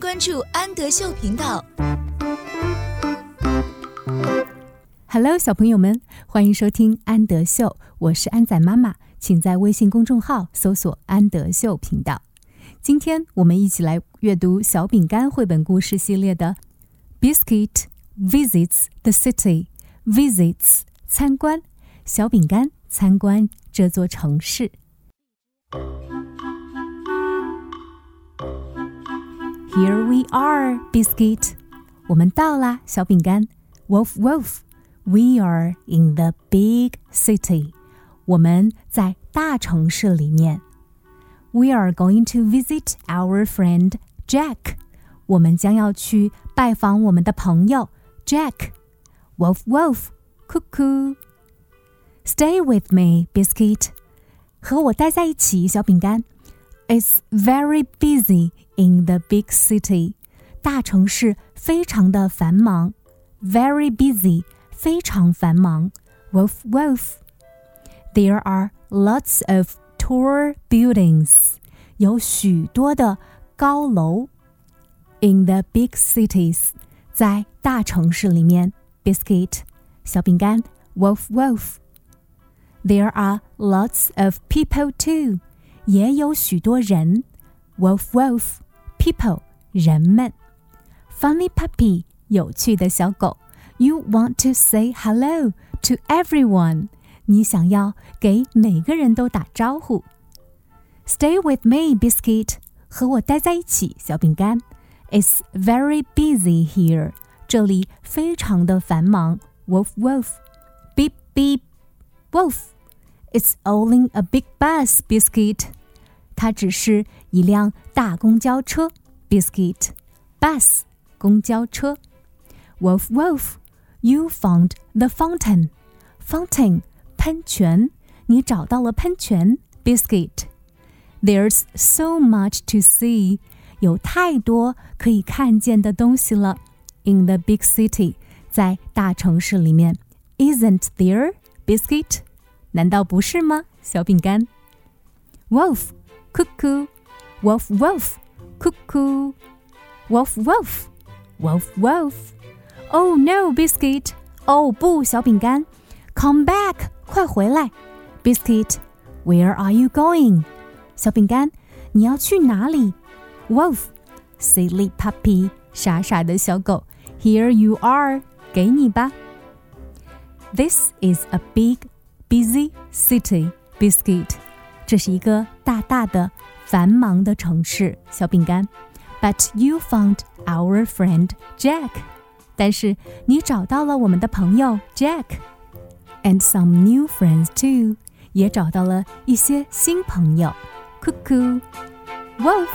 关注安德秀频道。Hello，小朋友们，欢迎收听安德秀，我是安仔妈妈，请在微信公众号搜索“安德秀频道”。今天我们一起来阅读小饼干绘本故事系列的《Biscuit Visits the City》，Visits 参观，小饼干参观这座城市。Here we are, Biscuit。我们到啦，小饼干。Wolf, wolf. We are in the big city. 我们在大城市里面。We are going to visit our friend Jack. 我们将要去拜访我们的朋友 Jack. Wolf, wolf. Cuckoo. Stay with me, Biscuit. 和我待在一起，小饼干。 It's very busy in the big city. 大城市非常的繁忙。Very busy，非常繁忙。Wolf, wolf. There are lots of tall buildings. 有许多的高楼。In the big cities，在大城市里面。Biscuit，小饼干。Wolf, wolf. There are lots of people too. 也有许多人，wolf wolf people 人们，funny puppy 有趣的小狗。You want to say hello to everyone，你想要给每个人都打招呼。Stay with me, biscuit，和我待在一起，小饼干。It's very busy here，这里非常的繁忙。Wolf wolf beep beep wolf。It's only a big bus, biscuit. 它只是一辆大公交车，biscuit bus 公交车。Wolf, wolf, you found the fountain. Fountain 喷泉，你找到了喷泉。Biscuit. There's so much to see. 有太多可以看见的东西了。In the big city，在大城市里面，Isn't there, biscuit？难道不是吗，小饼干？Wolf cuckoo, wolf wolf, cuckoo, wolf wolf, wolf wolf. Oh no, biscuit! Oh 不，小饼干，Come back，快回来！Biscuit, where are you going? 小饼干，你要去哪里？Wolf, silly puppy，傻傻的小狗，Here you are，给你吧。This is a big, busy city, biscuit. 这是一个大大的、繁忙的城市，小饼干。But you found our friend Jack，但是你找到了我们的朋友 Jack，and some new friends too，也找到了一些新朋友。Cuckoo，Wolf。